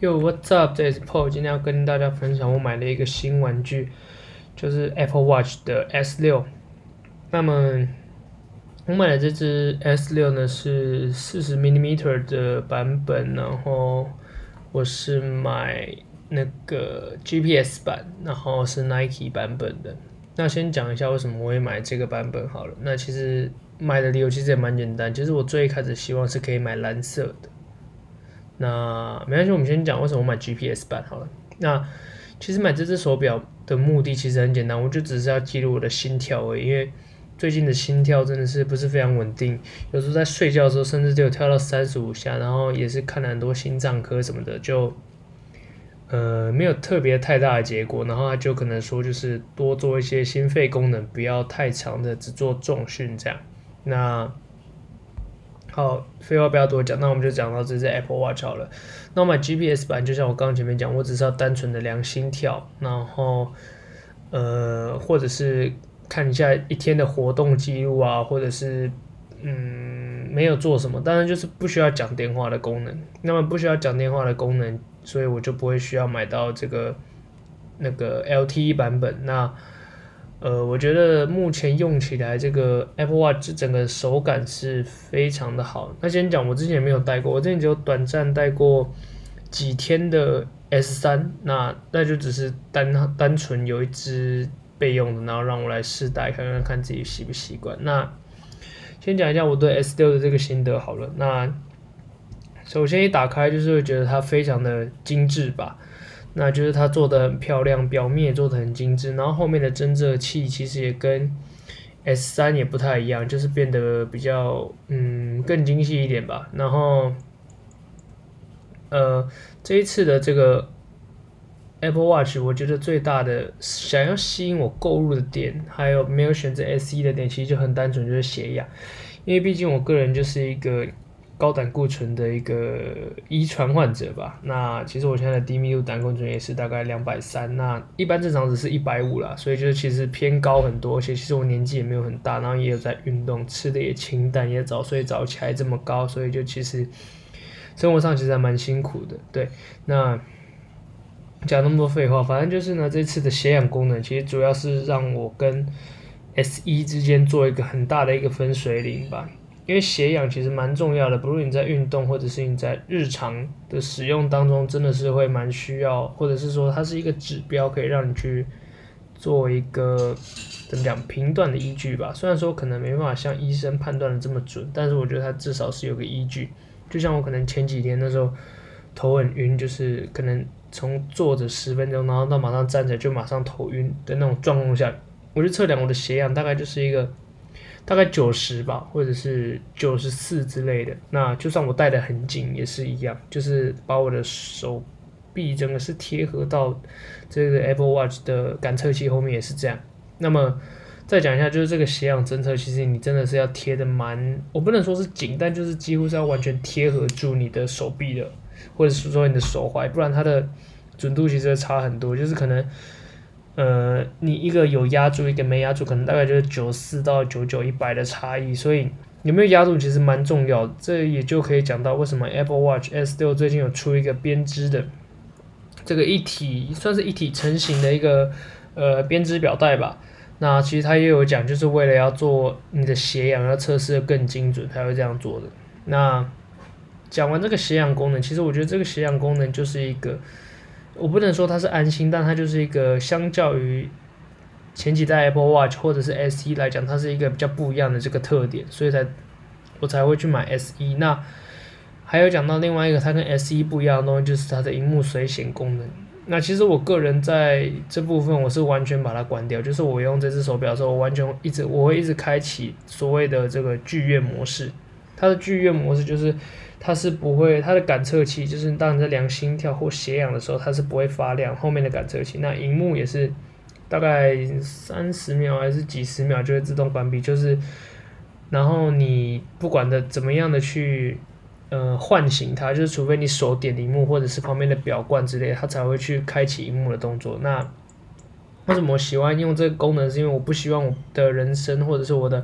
Yo, what's up？这里是 Paul，今天要跟大家分享我买了一个新玩具，就是 Apple Watch 的 S 六。那么我买的这只 S 六呢是四十 millimeter 的版本，然后我是买那个 GPS 版，然后是 Nike 版本的。那先讲一下为什么我会买这个版本好了。那其实买的理由其实也蛮简单，其实我最一开始希望是可以买蓝色的。那没关系，我们先讲为什么我买 GPS 版好了。那其实买这只手表的目的其实很简单，我就只是要记录我的心跳而已。因为最近的心跳真的是不是非常稳定，有时候在睡觉的时候甚至就有跳到三十五下，然后也是看了很多心脏科什么的，就呃没有特别太大的结果。然后他就可能说就是多做一些心肺功能，不要太长的只做重训这样。那好，废话不要多讲，那我们就讲到这只 Apple Watch 好了。那我买 GPS 版，就像我刚刚前面讲，我只是要单纯的量心跳，然后呃，或者是看一下一天的活动记录啊，或者是嗯，没有做什么，当然就是不需要讲电话的功能。那么不需要讲电话的功能，所以我就不会需要买到这个那个 LTE 版本。那呃，我觉得目前用起来这个 Apple Watch 整个手感是非常的好。那先讲，我之前也没有戴过，我之前只有短暂戴过几天的 S 三，那那就只是单单纯有一只备用的，然后让我来试戴看看看自己习不习惯。那先讲一下我对 S 六的这个心得好了。那首先一打开就是会觉得它非常的精致吧。那就是它做的很漂亮，表面也做的很精致，然后后面的侦测器其实也跟 S 三也不太一样，就是变得比较嗯更精细一点吧。然后呃这一次的这个 Apple Watch，我觉得最大的想要吸引我购入的点，还有没有选择 SE 的点，其实就很单纯，就是血氧，因为毕竟我个人就是一个。高胆固醇的一个遗传患者吧，那其实我现在的低密度胆固醇也是大概两百三，那一般正常值是一百五啦，所以就是其实偏高很多，而且其实我年纪也没有很大，然后也有在运动，吃的也清淡，也早睡早起还这么高，所以就其实生活上其实还蛮辛苦的。对，那讲那么多废话，反正就是呢，这次的血氧功能其实主要是让我跟 SE 之间做一个很大的一个分水岭吧。因为血氧其实蛮重要的，不论你在运动或者是你在日常的使用当中，真的是会蛮需要，或者是说它是一个指标，可以让你去做一个怎么讲评断的依据吧。虽然说可能没办法像医生判断的这么准，但是我觉得它至少是有个依据。就像我可能前几天那时候头很晕，就是可能从坐着十分钟，然后到马上站起来就马上头晕的那种状况下，我就测量我的血氧，大概就是一个。大概九十吧，或者是九十四之类的。那就算我戴得很紧，也是一样，就是把我的手臂整个是贴合到这个 Apple Watch 的感测器后面，也是这样。那么再讲一下，就是这个血氧侦测，其实你真的是要贴得蛮，我不能说是紧，但就是几乎是要完全贴合住你的手臂的，或者是说你的手踝，不然它的准度其实差很多，就是可能。呃，你一个有压住，一个没压住，可能大概就是九四到九九一百的差异，所以有没有压住其实蛮重要。这也就可以讲到为什么 Apple Watch S 六最近有出一个编织的这个一体，算是一体成型的一个呃编织表带吧。那其实它也有讲，就是为了要做你的血氧要测试的更精准，才会这样做的。那讲完这个血氧功能，其实我觉得这个血氧功能就是一个。我不能说它是安心，但它就是一个相较于前几代 Apple Watch 或者是 SE 来讲，它是一个比较不一样的这个特点，所以才我才会去买 SE。那还有讲到另外一个它跟 SE 不一样的东西，就是它的荧幕随显功能。那其实我个人在这部分我是完全把它关掉，就是我用这只手表的时候，我完全一直我会一直开启所谓的这个剧院模式。它的剧院模式就是。它是不会，它的感测器就是当你在量心跳或血氧的时候，它是不会发亮。后面的感测器，那荧幕也是大概三十秒还是几十秒就会自动关闭，就是，然后你不管的怎么样的去呃唤醒它，就是除非你手点荧幕或者是旁边的表冠之类，它才会去开启荧幕的动作。那为什么我喜欢用这个功能？是因为我不希望我的人生或者是我的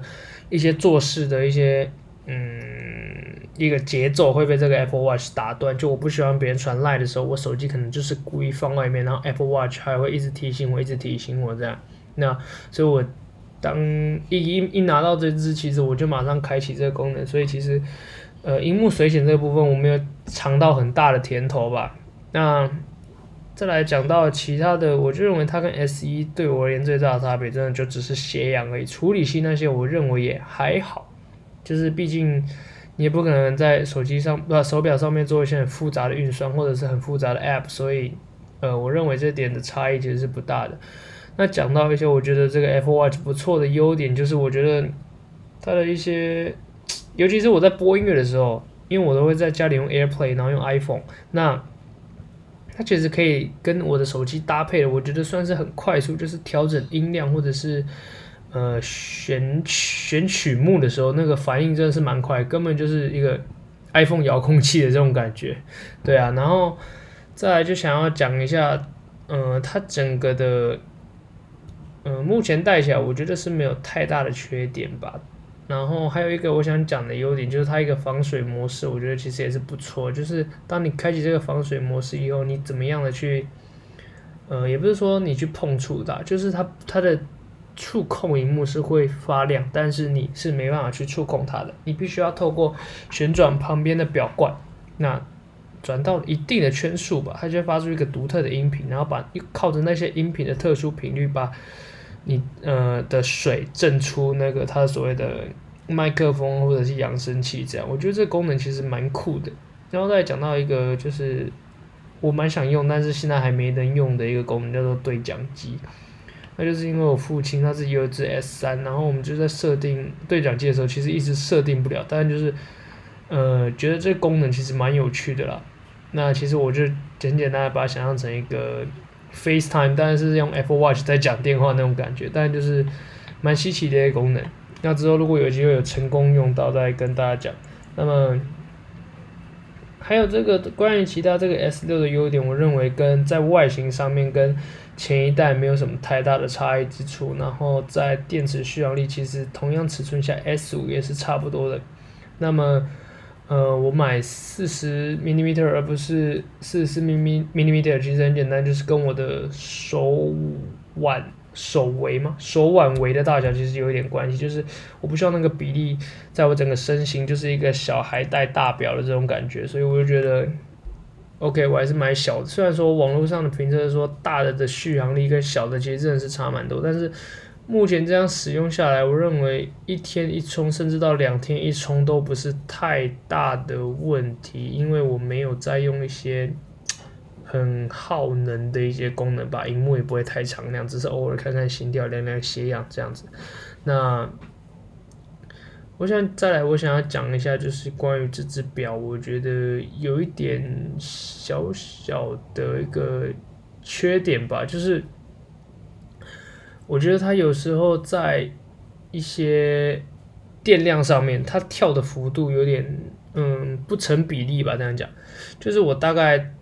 一些做事的一些嗯。一个节奏会被这个 Apple Watch 打断。就我不喜欢别人传赖的时候，我手机可能就是故意放外面，然后 Apple Watch 还会一直提醒我，一直提醒我这样。那所以我当一一一拿到这支，其实我就马上开启这个功能。所以其实呃，荧幕水显这个部分我没有尝到很大的甜头吧。那再来讲到其他的，我就认为它跟 S 一对我而言最大的差别，真的就只是斜阳而已。处理器那些，我认为也还好。就是毕竟你也不可能在手机上、不手表上面做一些很复杂的运算，或者是很复杂的 App，所以呃，我认为这点的差异其实是不大的。那讲到一些我觉得这个 Apple Watch 不错的优点，就是我觉得它的一些，尤其是我在播音乐的时候，因为我都会在家里用 AirPlay，然后用 iPhone，那。它其实可以跟我的手机搭配的，我觉得算是很快速，就是调整音量或者是呃选选曲目的时候，那个反应真的是蛮快，根本就是一个 iPhone 遥控器的这种感觉，对啊，然后再来就想要讲一下，呃，它整个的，呃，目前戴起来我觉得是没有太大的缺点吧。然后还有一个我想讲的优点，就是它一个防水模式，我觉得其实也是不错。就是当你开启这个防水模式以后，你怎么样的去，呃，也不是说你去碰触它，就是它它的触控荧幕是会发亮，但是你是没办法去触控它的，你必须要透过旋转旁边的表冠，那转到一定的圈数吧，它就会发出一个独特的音频，然后把靠着那些音频的特殊频率把。你呃的水震出那个它所谓的麦克风或者是扬声器，这样我觉得这功能其实蛮酷的。然后再讲到一个就是我蛮想用，但是现在还没能用的一个功能，叫做对讲机。那就是因为我父亲他是有一只 S 三，然后我们就在设定对讲机的时候，其实一直设定不了，但就是呃觉得这个功能其实蛮有趣的啦。那其实我就简简单单把它想象成一个。FaceTime，但是用 Apple Watch 在讲电话那种感觉，但就是蛮稀奇的一个功能。那之后如果有机会有成功用到，再跟大家讲。那么还有这个关于其他这个 S 六的优点，我认为跟在外形上面跟前一代没有什么太大的差异之处。然后在电池续航力，其实同样尺寸下 S 五也是差不多的。那么。呃，我买四十 millimeter 而不是四十四 millimeter，其实很简单，就是跟我的手腕手围嘛，手腕围的大小其实有一点关系，就是我不需要那个比例，在我整个身形就是一个小孩戴大表的这种感觉，所以我就觉得，OK，我还是买小的。虽然说网络上的评测说大的的续航力跟小的其实真的是差蛮多，但是。目前这样使用下来，我认为一天一充，甚至到两天一充都不是太大的问题，因为我没有在用一些很耗能的一些功能吧，荧幕也不会太常亮，只是偶尔看看心跳、量量血氧这样子。那我想再来，我想要讲一下，就是关于这只表，我觉得有一点小小的一个缺点吧，就是。我觉得它有时候在一些电量上面，它跳的幅度有点嗯不成比例吧。这样讲，就是我大概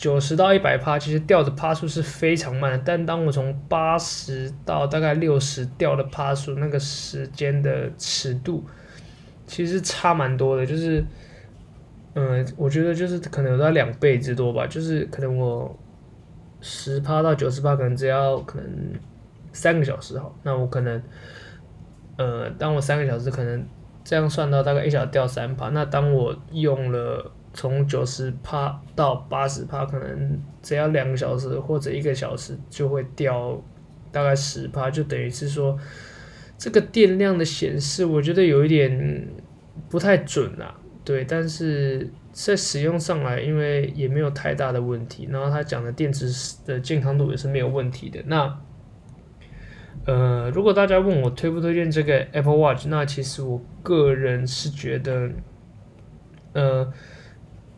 九十到一百趴，其实掉的趴数是非常慢的。但当我从八十到大概六十掉的趴数，那个时间的尺度其实差蛮多的。就是嗯，我觉得就是可能有到两倍之多吧。就是可能我十趴到九十趴，可能只要可能。三个小时哈，那我可能，呃，当我三个小时可能这样算到大概一小时掉三趴，那当我用了从九十趴到八十趴，可能只要两个小时或者一个小时就会掉大概十趴，就等于是说这个电量的显示，我觉得有一点不太准啊，对，但是在使用上来，因为也没有太大的问题，然后他讲的电池的健康度也是没有问题的，那。呃，如果大家问我推不推荐这个 Apple Watch，那其实我个人是觉得，呃，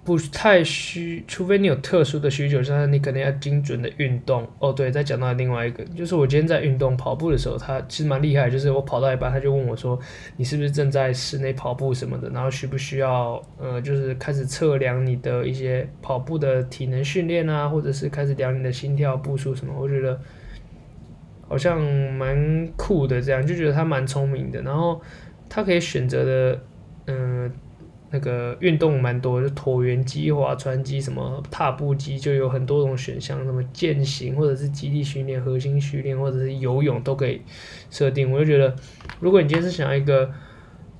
不太需，除非你有特殊的需求，像你可能要精准的运动。哦，对，再讲到另外一个，就是我今天在运动跑步的时候，他其实蛮厉害，就是我跑到一半，他就问我说，你是不是正在室内跑步什么的，然后需不需要，呃，就是开始测量你的一些跑步的体能训练啊，或者是开始量你的心跳步数什么，我觉得。好像蛮酷的，这样就觉得他蛮聪明的。然后他可以选择的，嗯、那个运动蛮多，就椭圆机、划船机、什么踏步机，就有很多种选项，什么健行或者是肌力训练、核心训练或者是游泳都可以设定。我就觉得，如果你今天是想要一个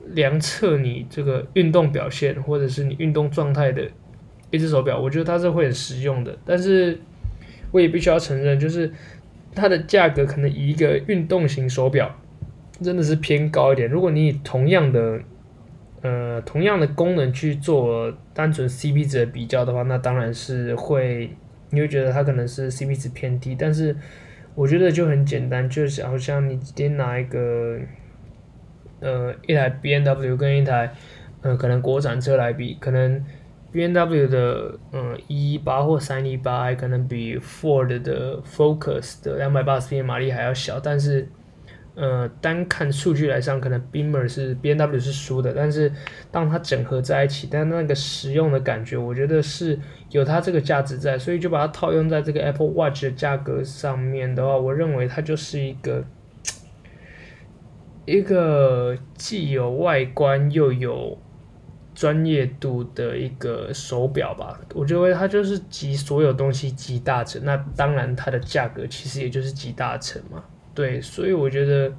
量测你这个运动表现或者是你运动状态的一只手表，我觉得它是会很实用的。但是我也必须要承认，就是它的价格可能以一个运动型手表真的是偏高一点。如果你以同样的呃，同样的功能去做单纯 CP 值的比较的话，那当然是会，你会觉得它可能是 CP 值偏低。但是我觉得就很简单，就是好像你今天拿一个，呃，一台 BMW 跟一台，呃，可能国产车来比，可能 BMW 的，嗯、呃，一八或三一八可能比 Ford 的 Focus 的两百八十匹马力还要小，但是。呃，单看数据来上，可能 Beamer 是 B N W 是输的，但是当它整合在一起，但那个实用的感觉，我觉得是有它这个价值在，所以就把它套用在这个 Apple Watch 的价格上面的话，我认为它就是一个 一个既有外观又有专业度的一个手表吧。我觉得它就是集所有东西集大成，那当然它的价格其实也就是集大成嘛。对，所以我觉得，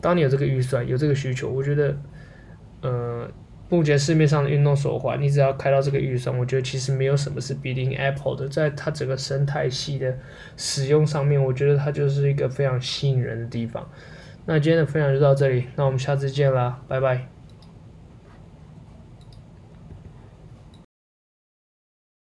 当你有这个预算、有这个需求，我觉得，呃，目前市面上的运动手环，你只要开到这个预算，我觉得其实没有什么是比赢 Apple 的，在它整个生态系的使用上面，我觉得它就是一个非常吸引人的地方。那今天的分享就到这里，那我们下次见啦，拜拜。